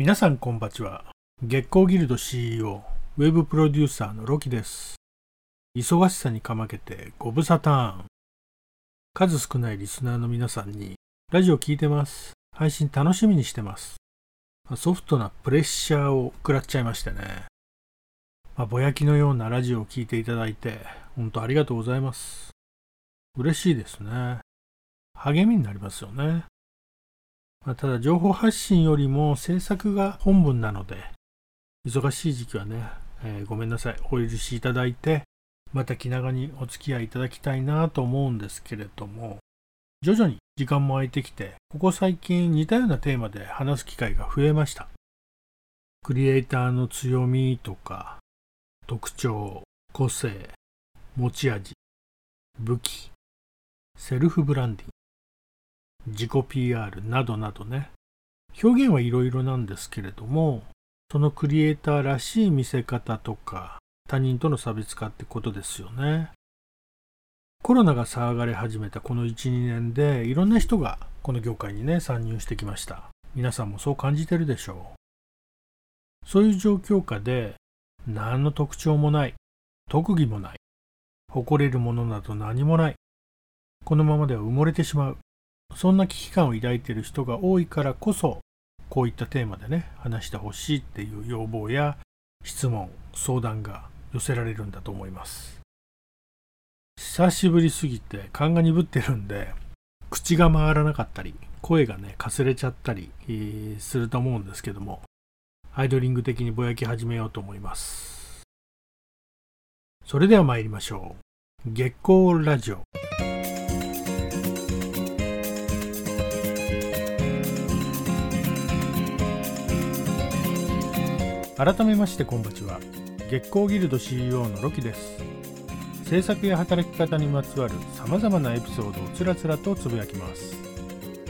皆さんこんばちは。月光ギルド CEO ウェブプロデューサーのロキです。忙しさにかまけてご無沙汰。数少ないリスナーの皆さんにラジオ聞いてます。配信楽しみにしてます。ソフトなプレッシャーを食らっちゃいましてね。まあ、ぼやきのようなラジオを聴いていただいて本当ありがとうございます。嬉しいですね。励みになりますよね。まあ、ただ情報発信よりも制作が本文なので、忙しい時期はね、えー、ごめんなさい、お許しいただいて、また気長にお付き合いいただきたいなと思うんですけれども、徐々に時間も空いてきて、ここ最近似たようなテーマで話す機会が増えました。クリエイターの強みとか、特徴、個性、持ち味、武器、セルフブランディング、自己 PR などなどね、表現はいろいろなんですけれども、そのクリエイターらしい見せ方とか、他人との差別化ってことですよね。コロナが騒がれ始めたこの1、2年で、いろんな人がこの業界にね、参入してきました。皆さんもそう感じてるでしょう。そういう状況下で、何の特徴もない、特技もない、誇れるものなど何もない、このままでは埋もれてしまう。そんな危機感を抱いている人が多いからこそ、こういったテーマでね、話してほしいっていう要望や質問、相談が寄せられるんだと思います。久しぶりすぎて勘が鈍ってるんで、口が回らなかったり、声がね、かすれちゃったり、えー、すると思うんですけども、アイドリング的にぼやき始めようと思います。それでは参りましょう。月光ラジオ。改めましてこんばちは。月光ギルド CEO のロキです。制作や働き方にまつわる様々なエピソードをつらつらとつぶやきます。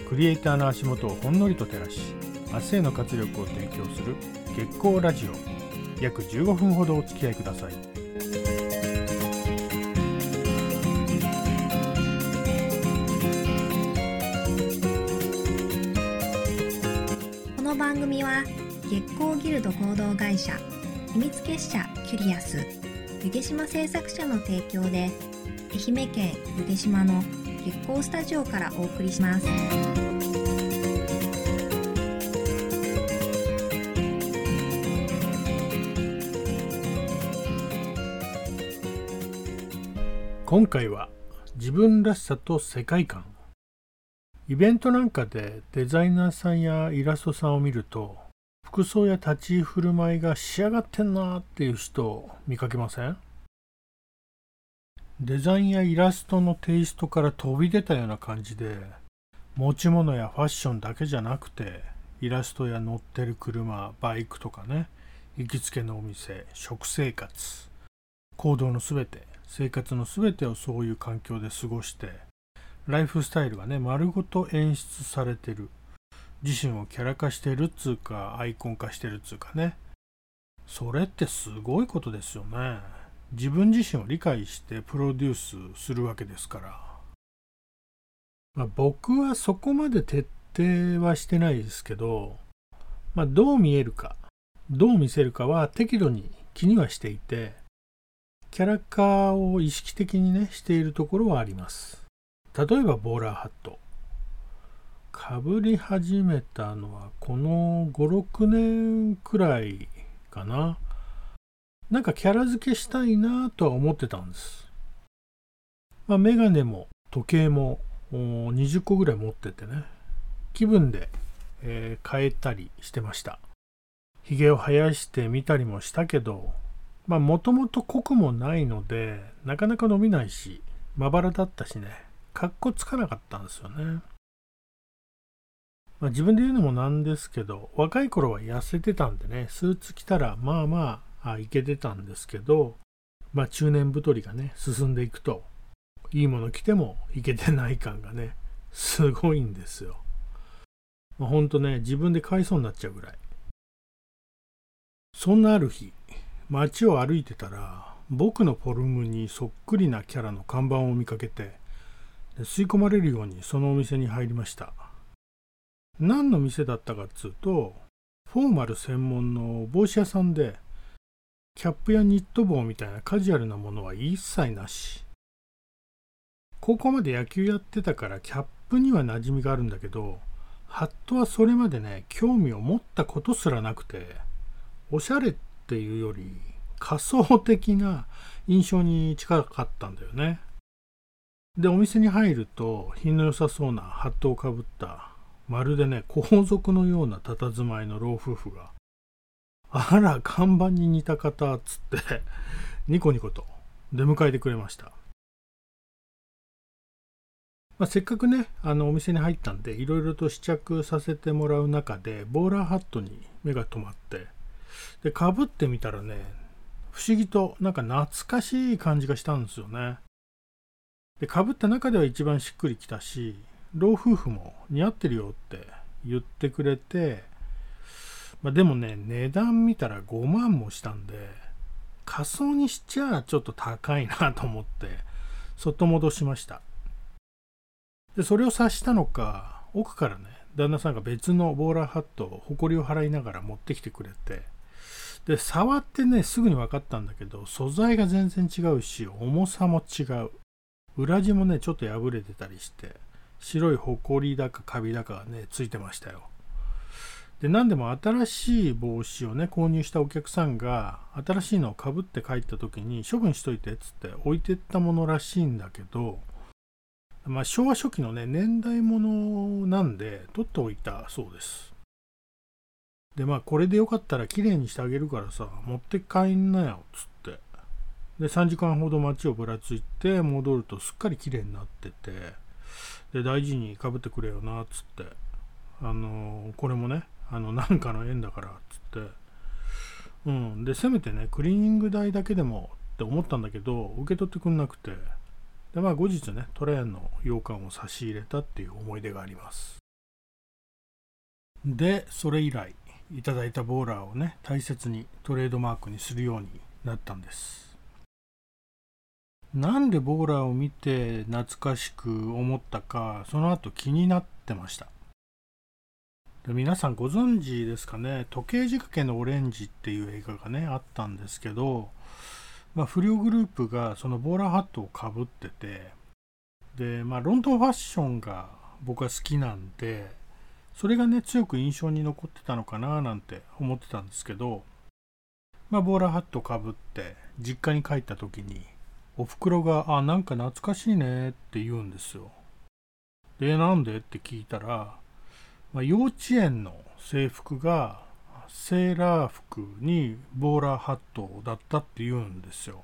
クリエイターの足元をほんのりと照らし明日への活力を提供する月光ラジオ。約15分ほどお付き合いください。この番組は月光ギルド合同会社秘密結社キュリアス湯気島製作者の提供で愛媛県湯気島の月光スタジオからお送りします。今回は自分らしさと世界観。イベントなんかでデザイナーさんやイラストさんを見ると服装や立ち居振る舞いが仕上がってんなっていう人を見かけません？デザインやイラストのテイストから飛び出たような感じで持ち物やファッションだけじゃなくてイラストや乗ってる車バイクとかね行きつけのお店食生活行動のすべて生活のすべてをそういう環境で過ごしてライフスタイルがね丸ごと演出されてる。自身をキャラ化してるっつうかアイコン化してるっつうかね。それってすごいことですよね。自分自身を理解してプロデュースするわけですから、まあ、僕はそこまで徹底はしてないですけど、まあ、どう見えるかどう見せるかは適度に気にはしていてキャラ化を意識的にねしているところはあります。例えばボーラーハット。かぶり始めたのはこの56年くらいかな。なんかキャラ付けしたいなとは思ってたんです、まあ、メガネも時計も20個ぐらい持っててね。気分で、えー、変えたりしてました。ひげを生やしてみたりもしたけどまあもともと濃くもないのでなかなか伸びないしまばらだったしね。かっこつかなかったんですよね。まあ、自分で言うのもなんですけど、若い頃は痩せてたんでね、スーツ着たらまあまあいけてたんですけど、まあ中年太りがね、進んでいくと、いいもの着てもいけてない感がね、すごいんですよ。まあ、ほんとね、自分で買いそうになっちゃうぐらい。そんなある日、街を歩いてたら、僕のフォルムにそっくりなキャラの看板を見かけて、吸い込まれるようにそのお店に入りました。何の店だったかっつうと、フォーマル専門の帽子屋さんで、キャップやニット帽みたいなカジュアルなものは一切なし。高校まで野球やってたからキャップには馴染みがあるんだけど、ハットはそれまでね、興味を持ったことすらなくて、おしゃれっていうより仮想的な印象に近かったんだよね。で、お店に入ると品の良さそうなハットをかぶった、まるでね、皇族のような佇まいの老夫婦が、あら、看板に似た方、つって、ニコニコと出迎えてくれました。まあ、せっかくね、あのお店に入ったんで、いろいろと試着させてもらう中で、ボーラーハットに目が留まって、で、かぶってみたらね、不思議となんか懐かしい感じがしたんですよね。で、かぶった中では一番しっくりきたし、老夫婦も似合ってるよって言ってくれて、まあ、でもね、値段見たら5万もしたんで、仮装にしちゃちょっと高いなと思って、そっと戻しました。でそれを察したのか奥からね旦那さんが別のボーラーハットを埃を払いながら持ってきてくれてで触ってねすぐに分かったんだけど素材が全然違うし重さも違う裏地もねちょっと破れてたりして白い埃だかカビだかねついてましたよで何でも新しい帽子をね購入したお客さんが新しいのをかぶって帰った時に処分しといてっつって置いてったものらしいんだけどまあ、昭和初期のね、年代物なんで、取っておいたそうです。で、まあ、これでよかったら綺麗にしてあげるからさ、持って帰んなよっ、つって。で、3時間ほど街をぶらついて、戻るとすっかり綺麗になってて、で、大事にかぶってくれよなっ、つって。あの、これもね、あの、なんかの縁だからっ、つって。うん。で、せめてね、クリーニング代だけでもって思ったんだけど、受け取ってくんなくて、で、まあ後日ね、トラヤンの羊羹を差し入れたっていう思い出があります。で、それ以来、いただいたボーラーをね、大切にトレードマークにするようになったんです。なんでボーラーを見て懐かしく思ったか、その後気になってました。で皆さんご存知ですかね、時計仕掛けのオレンジっていう映画がね、あったんですけど、まあ、不良グループがそのボーラーハットをかぶっててで、まあ、ロンドンファッションが僕は好きなんでそれがね強く印象に残ってたのかななんて思ってたんですけど、まあ、ボーラーハットをかぶって実家に帰った時におふくろが「あなんか懐かしいね」って言うんですよ。でなんで？って聞いたら、まあ、幼稚園の制服がセーラー服にボーラーハットだったって言うんですよ。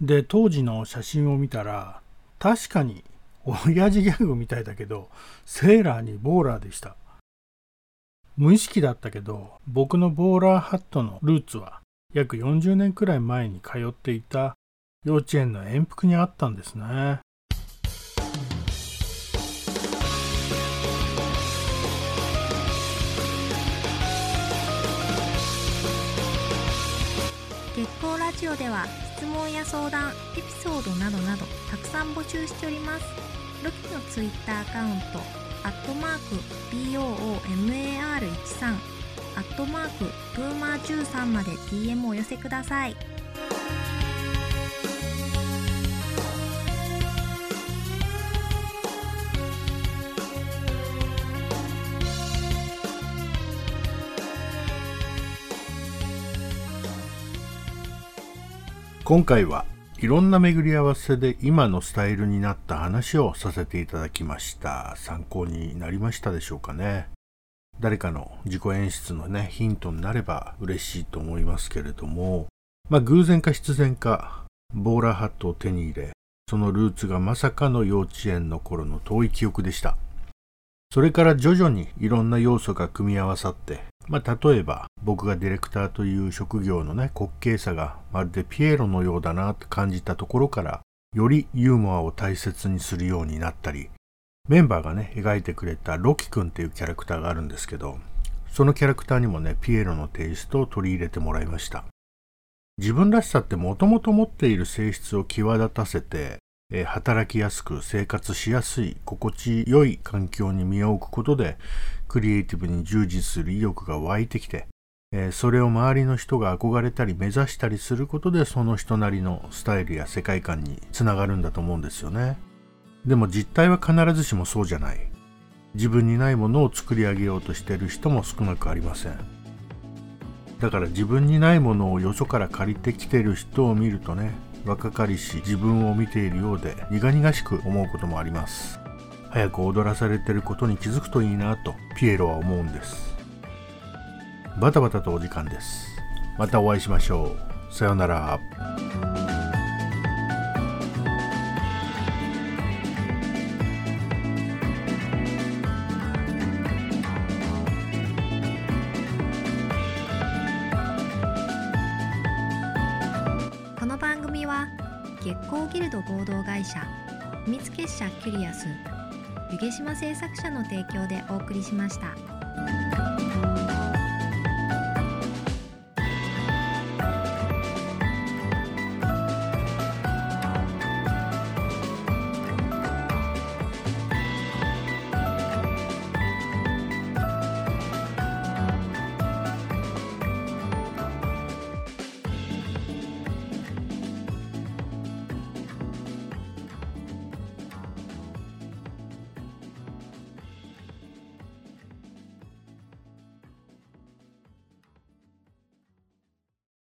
で、当時の写真を見たら、確かに親父ギャグみたいだけど、セーラーにボーラーでした。無意識だったけど、僕のボーラーハットのルーツは約40年くらい前に通っていた幼稚園の遠服にあったんですね。月光ラジオでは質問や相談、エピソードなどなどたくさん募集しております。ロキのツイッターアカウント、アットマーク、BOOMAR13、アットマーク、プーマー13まで DM をお寄せください。今回はいろんな巡り合わせで今のスタイルになった話をさせていただきました。参考になりましたでしょうかね。誰かの自己演出のねヒントになれば嬉しいと思いますけれどもまあ偶然か必然かボーラーハットを手に入れそのルーツがまさかの幼稚園の頃の遠い記憶でした。それから徐々にいろんな要素が組み合わさってまあ、例えば僕がディレクターという職業のね滑稽さがまるでピエロのようだなって感じたところからよりユーモアを大切にするようになったりメンバーがね描いてくれたロキ君っていうキャラクターがあるんですけどそのキャラクターにもねピエロのテイストを取り入れてもらいました。自分らしさってもともと持っている性質を際立たせてえ働きやすく生活しやすい心地よい環境に身を置くことでクリエイティブに従事する意欲が湧いてきて、えそれを周りの人が憧れたり目指したりすることでその人なりのスタイルや世界観につながるんだと思うんですよね。でも実態は必ずしもそうじゃない。自分にないものを作り上げようとしている人も少なくありません。だから自分にないものをよそから借りてきてる人を見るとね若かりし自分を見ているようで苦々しく思うこともあります。早く踊らされてることに気づくといいなとピエロは思うんです。バタバタとお時間です。またお会いしましょう。さようなら。は月光ギルド合同会社秘密結社キュリアス湯毛島製作者の提供でお送りしました。